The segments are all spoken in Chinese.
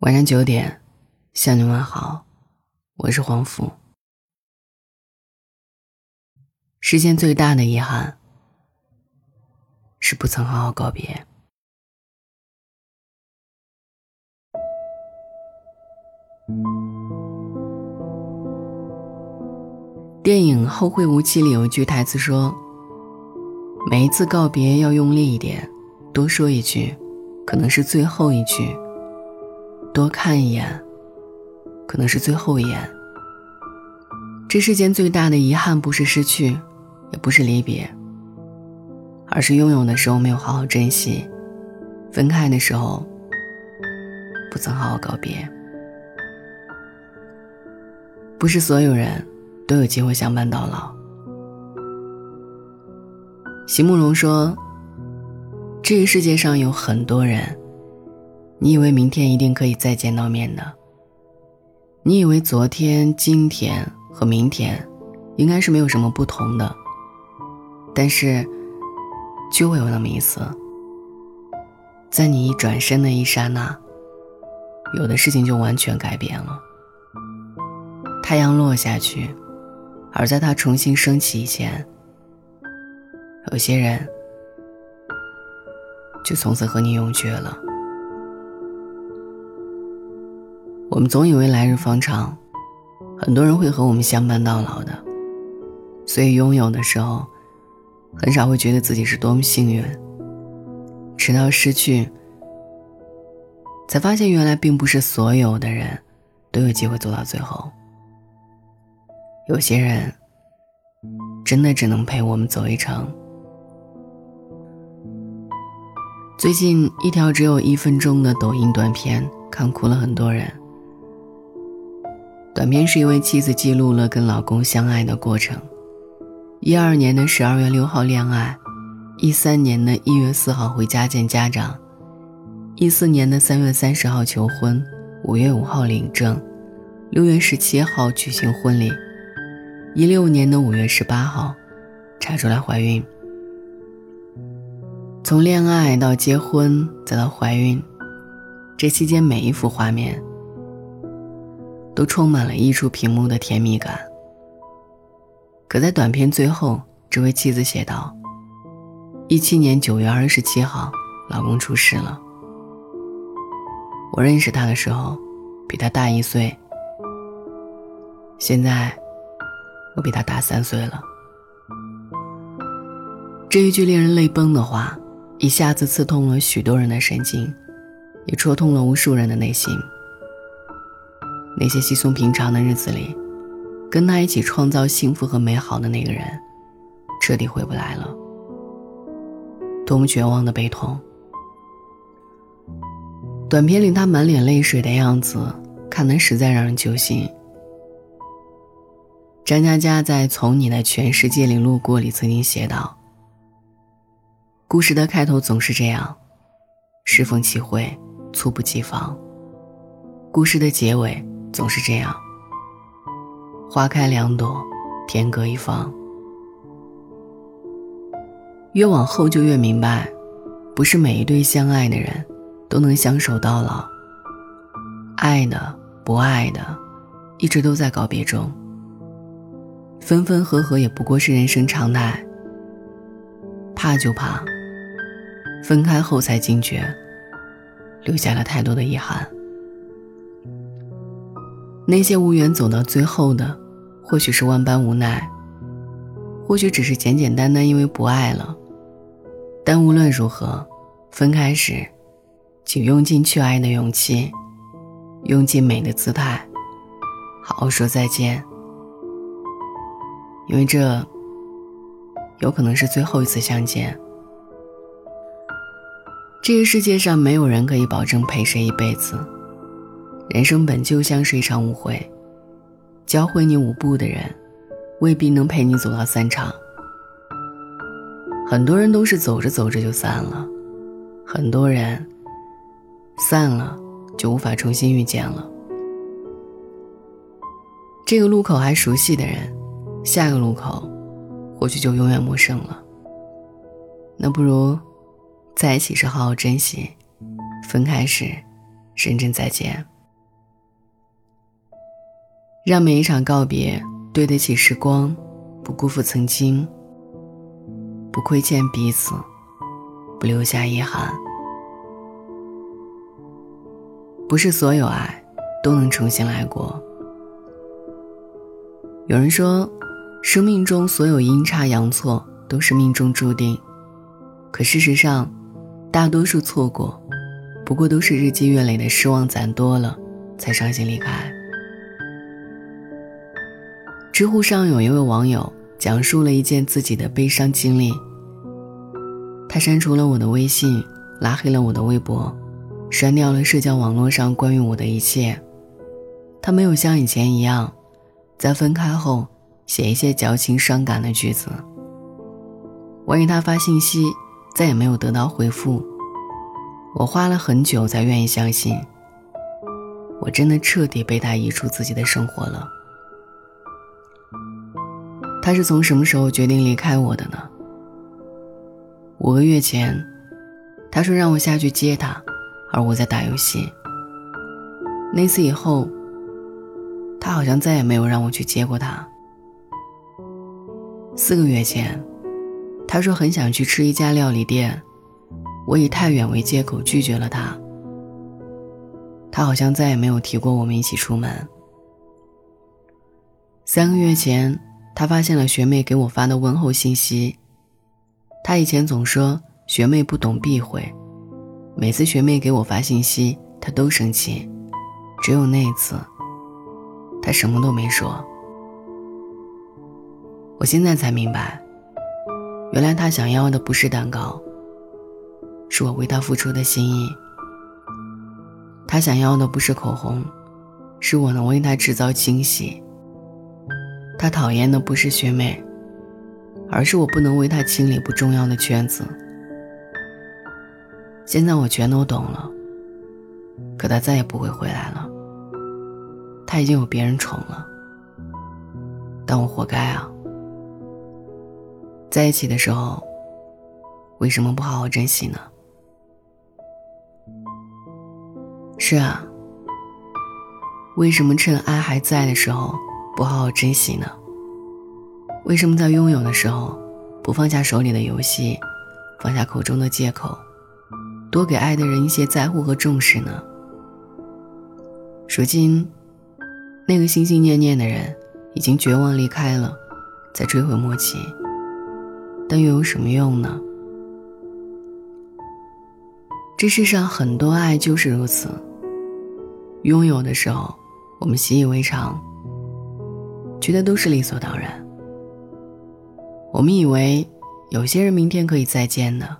晚上九点，向你问好，我是黄甫。世间最大的遗憾，是不曾好好告别。电影《后会无期》里有一句台词说：“每一次告别要用力一点，多说一句，可能是最后一句。”多看一眼，可能是最后一眼。这世间最大的遗憾，不是失去，也不是离别，而是拥有的时候没有好好珍惜，分开的时候不曾好好告别。不是所有人都有机会相伴到老。席慕容说：“这个世界上有很多人。”你以为明天一定可以再见到面的？你以为昨天、今天和明天应该是没有什么不同的？但是，就会有那么一次，在你一转身的一刹那，有的事情就完全改变了。太阳落下去，而在它重新升起以前，有些人就从此和你永绝了。我们总以为来日方长，很多人会和我们相伴到老的，所以拥有的时候，很少会觉得自己是多么幸运。直到失去，才发现原来并不是所有的人都有机会走到最后。有些人，真的只能陪我们走一程。最近一条只有一分钟的抖音短片，看哭了很多人。短片是一位妻子记录了跟老公相爱的过程：一二年的十二月六号恋爱，一三年的一月四号回家见家长，一四年的三月三十号求婚，五月五号领证，六月十七号举行婚礼，一六年的五月十八号查出来怀孕。从恋爱到结婚再到怀孕，这期间每一幅画面。都充满了溢出屏幕的甜蜜感。可在短片最后，这位妻子写道：“一七年九月二十七号，老公出事了。我认识他的时候，比他大一岁。现在，我比他大三岁了。”这一句令人泪崩的话，一下子刺痛了许多人的神经，也戳痛了无数人的内心。那些稀松平常的日子里，跟他一起创造幸福和美好的那个人，彻底回不来了。多么绝望的悲痛！短片里他满脸泪水的样子，看得实在让人揪心。张嘉佳在《从你的全世界里路过》里曾经写道：“故事的开头总是这样，适逢其会，猝不及防。故事的结尾。”总是这样，花开两朵，天各一方。越往后就越明白，不是每一对相爱的人，都能相守到老。爱的、不爱的，一直都在告别中。分分合合也不过是人生常态。怕就怕，分开后才惊觉，留下了太多的遗憾。那些无缘走到最后的，或许是万般无奈，或许只是简简单单因为不爱了。但无论如何，分开时，请用尽去爱的勇气，用尽美的姿态，好好说再见。因为这，有可能是最后一次相见。这个世界上没有人可以保证陪谁一辈子。人生本就像是一场舞会，教会你舞步的人，未必能陪你走到散场。很多人都是走着走着就散了，很多人散了就无法重新遇见了。这个路口还熟悉的人，下个路口或许就永远陌生了。那不如在一起时好好珍惜，分开时。深深再见。让每一场告别对得起时光，不辜负曾经，不亏欠彼此，不留下遗憾。不是所有爱都能重新来过。有人说，生命中所有阴差阳错都是命中注定，可事实上，大多数错过，不过都是日积月累的失望攒多了，才伤心离开。知乎上有一位网友讲述了一件自己的悲伤经历，他删除了我的微信，拉黑了我的微博。删掉了社交网络上关于我的一切，他没有像以前一样，在分开后写一些矫情伤感的句子。我给他发信息，再也没有得到回复。我花了很久才愿意相信，我真的彻底被他移出自己的生活了。他是从什么时候决定离开我的呢？五个月前，他说让我下去接他。而我在打游戏。那次以后，他好像再也没有让我去接过他。四个月前，他说很想去吃一家料理店，我以太远为借口拒绝了他。他好像再也没有提过我们一起出门。三个月前，他发现了学妹给我发的问候信息，他以前总说学妹不懂避讳。每次学妹给我发信息，他都生气，只有那一次，他什么都没说。我现在才明白，原来他想要的不是蛋糕，是我为他付出的心意。他想要的不是口红，是我能为他制造惊喜。他讨厌的不是学妹，而是我不能为他清理不重要的圈子。现在我全都懂了，可他再也不会回来了。他已经有别人宠了，但我活该啊！在一起的时候，为什么不好好珍惜呢？是啊，为什么趁爱还在的时候不好好珍惜呢？为什么在拥有的时候不放下手里的游戏，放下口中的借口？多给爱的人一些在乎和重视呢。如今，那个心心念念的人已经绝望离开了，在追悔莫及。但又有什么用呢？这世上很多爱就是如此。拥有的时候，我们习以为常，觉得都是理所当然。我们以为有些人明天可以再见呢。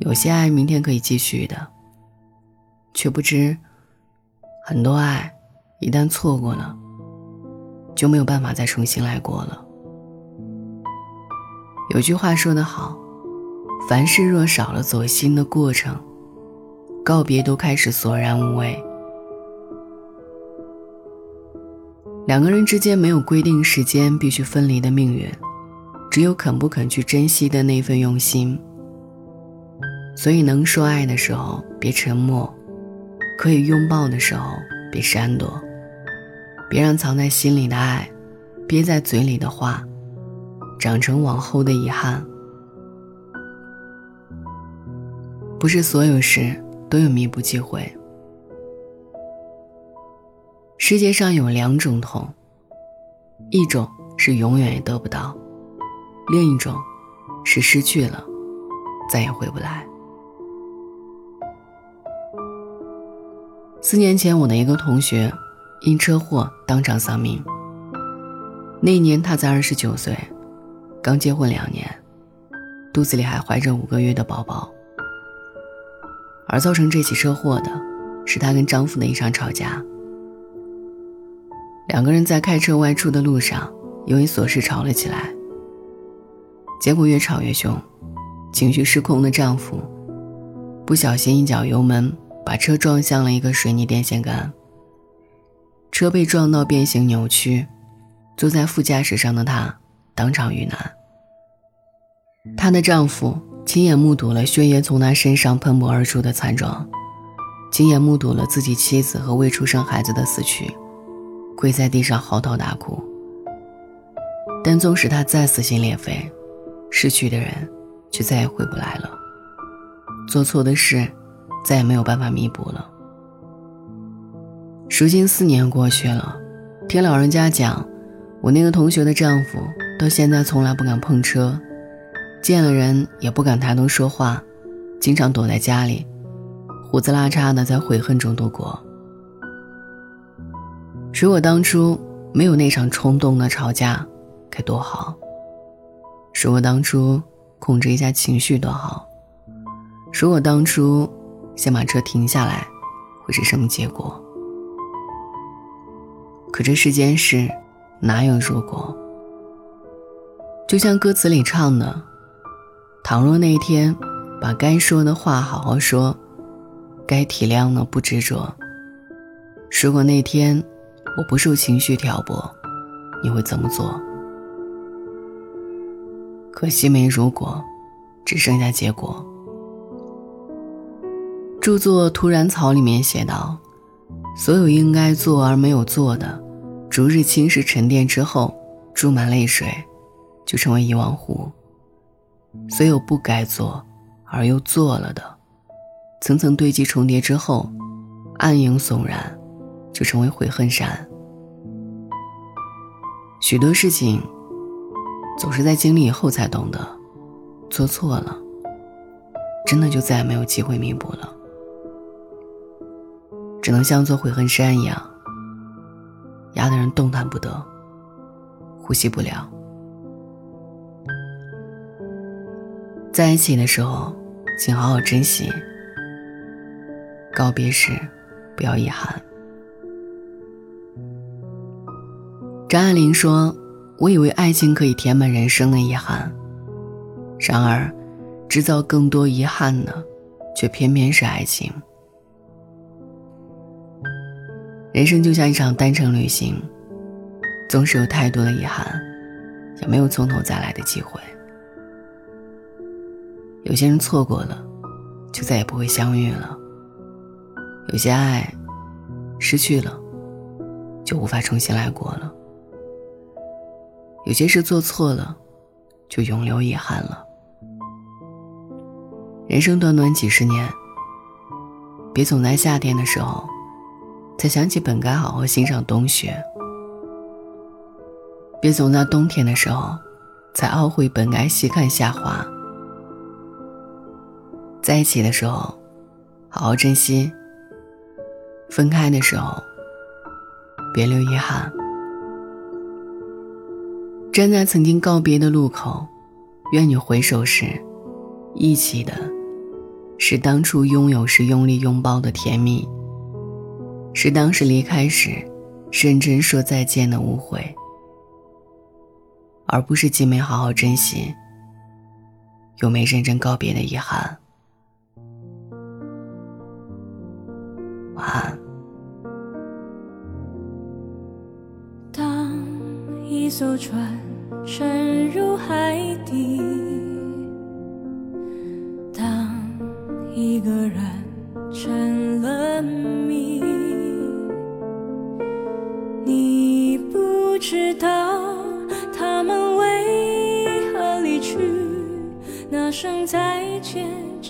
有些爱明天可以继续的，却不知很多爱一旦错过了，就没有办法再重新来过了。有句话说得好：“凡事若少了走心的过程，告别都开始索然无味。”两个人之间没有规定时间必须分离的命运，只有肯不肯去珍惜的那份用心。所以，能说爱的时候别沉默，可以拥抱的时候别闪躲，别让藏在心里的爱，憋在嘴里的话，长成往后的遗憾。不是所有事都有弥补机会。世界上有两种痛，一种是永远也得不到，另一种是失去了，再也回不来。四年前，我的一个同学因车祸当场丧命。那一年他才二十九岁，刚结婚两年，肚子里还怀着五个月的宝宝。而造成这起车祸的，是她跟丈夫的一场吵架。两个人在开车外出的路上，因为琐事吵了起来。结果越吵越凶，情绪失控的丈夫不小心一脚油门。把车撞向了一个水泥电线杆，车被撞到变形扭曲，坐在副驾驶上的她当场遇难。她的丈夫亲眼目睹了血液从她身上喷薄而出的惨状，亲眼目睹了自己妻子和未出生孩子的死去，跪在地上嚎啕大哭。但纵使他再撕心裂肺，失去的人却再也回不来了，做错的事再也没有办法弥补了。如今四年过去了，听老人家讲，我那个同学的丈夫到现在从来不敢碰车，见了人也不敢抬头说话，经常躲在家里。胡子拉碴的，在悔恨中度过。如果当初没有那场冲动的吵架，该多好。如果当初控制一下情绪多好。如果当初先把车停下来，会是什么结果？可这世间事，哪有如果？就像歌词里唱的：“倘若那天，把该说的话好好说。”该体谅的不执着。如果那天我不受情绪挑拨，你会怎么做？可惜没如果，只剩下结果。著作《突然草》里面写道：“所有应该做而没有做的，逐日侵蚀沉淀之后，注满泪水，就成为遗忘湖；所有不该做而又做了的。”层层堆积重叠之后，暗影悚然，就成为悔恨山。许多事情，总是在经历以后才懂得，做错了，真的就再也没有机会弥补了，只能像座悔恨山一样，压得人动弹不得，呼吸不了。在一起的时候，请好好珍惜。告别时，不要遗憾。张爱玲说：“我以为爱情可以填满人生的遗憾，然而，制造更多遗憾的，却偏偏是爱情。人生就像一场单程旅行，总是有太多的遗憾，也没有从头再来的机会。有些人错过了，就再也不会相遇了。”有些爱，失去了，就无法重新来过了；有些事做错了，就永留遗憾了。人生短短几十年，别总在夏天的时候，才想起本该好好欣赏冬雪；别总在冬天的时候，才懊悔本该细看夏花。在一起的时候，好好珍惜。分开的时候，别留遗憾。站在曾经告别的路口，愿你回首时，忆起的，是当初拥有时用力拥抱的甜蜜，是当时离开时，认真说再见的无悔，而不是既没好好珍惜，又没认真告别的遗憾。晚安。当一艘船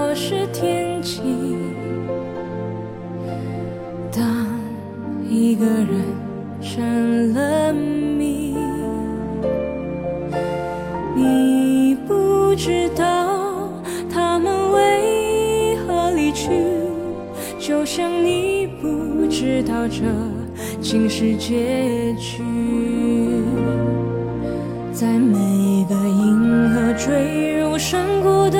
消失天际。当一个人成了谜，你不知道他们为何离去，就像你不知道这竟是结局。在每个银河坠入山谷的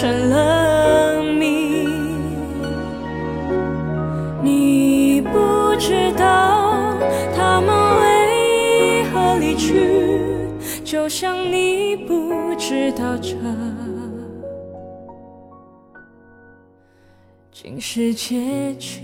成了谜，你不知道他们为何离去，就像你不知道这竟是结局。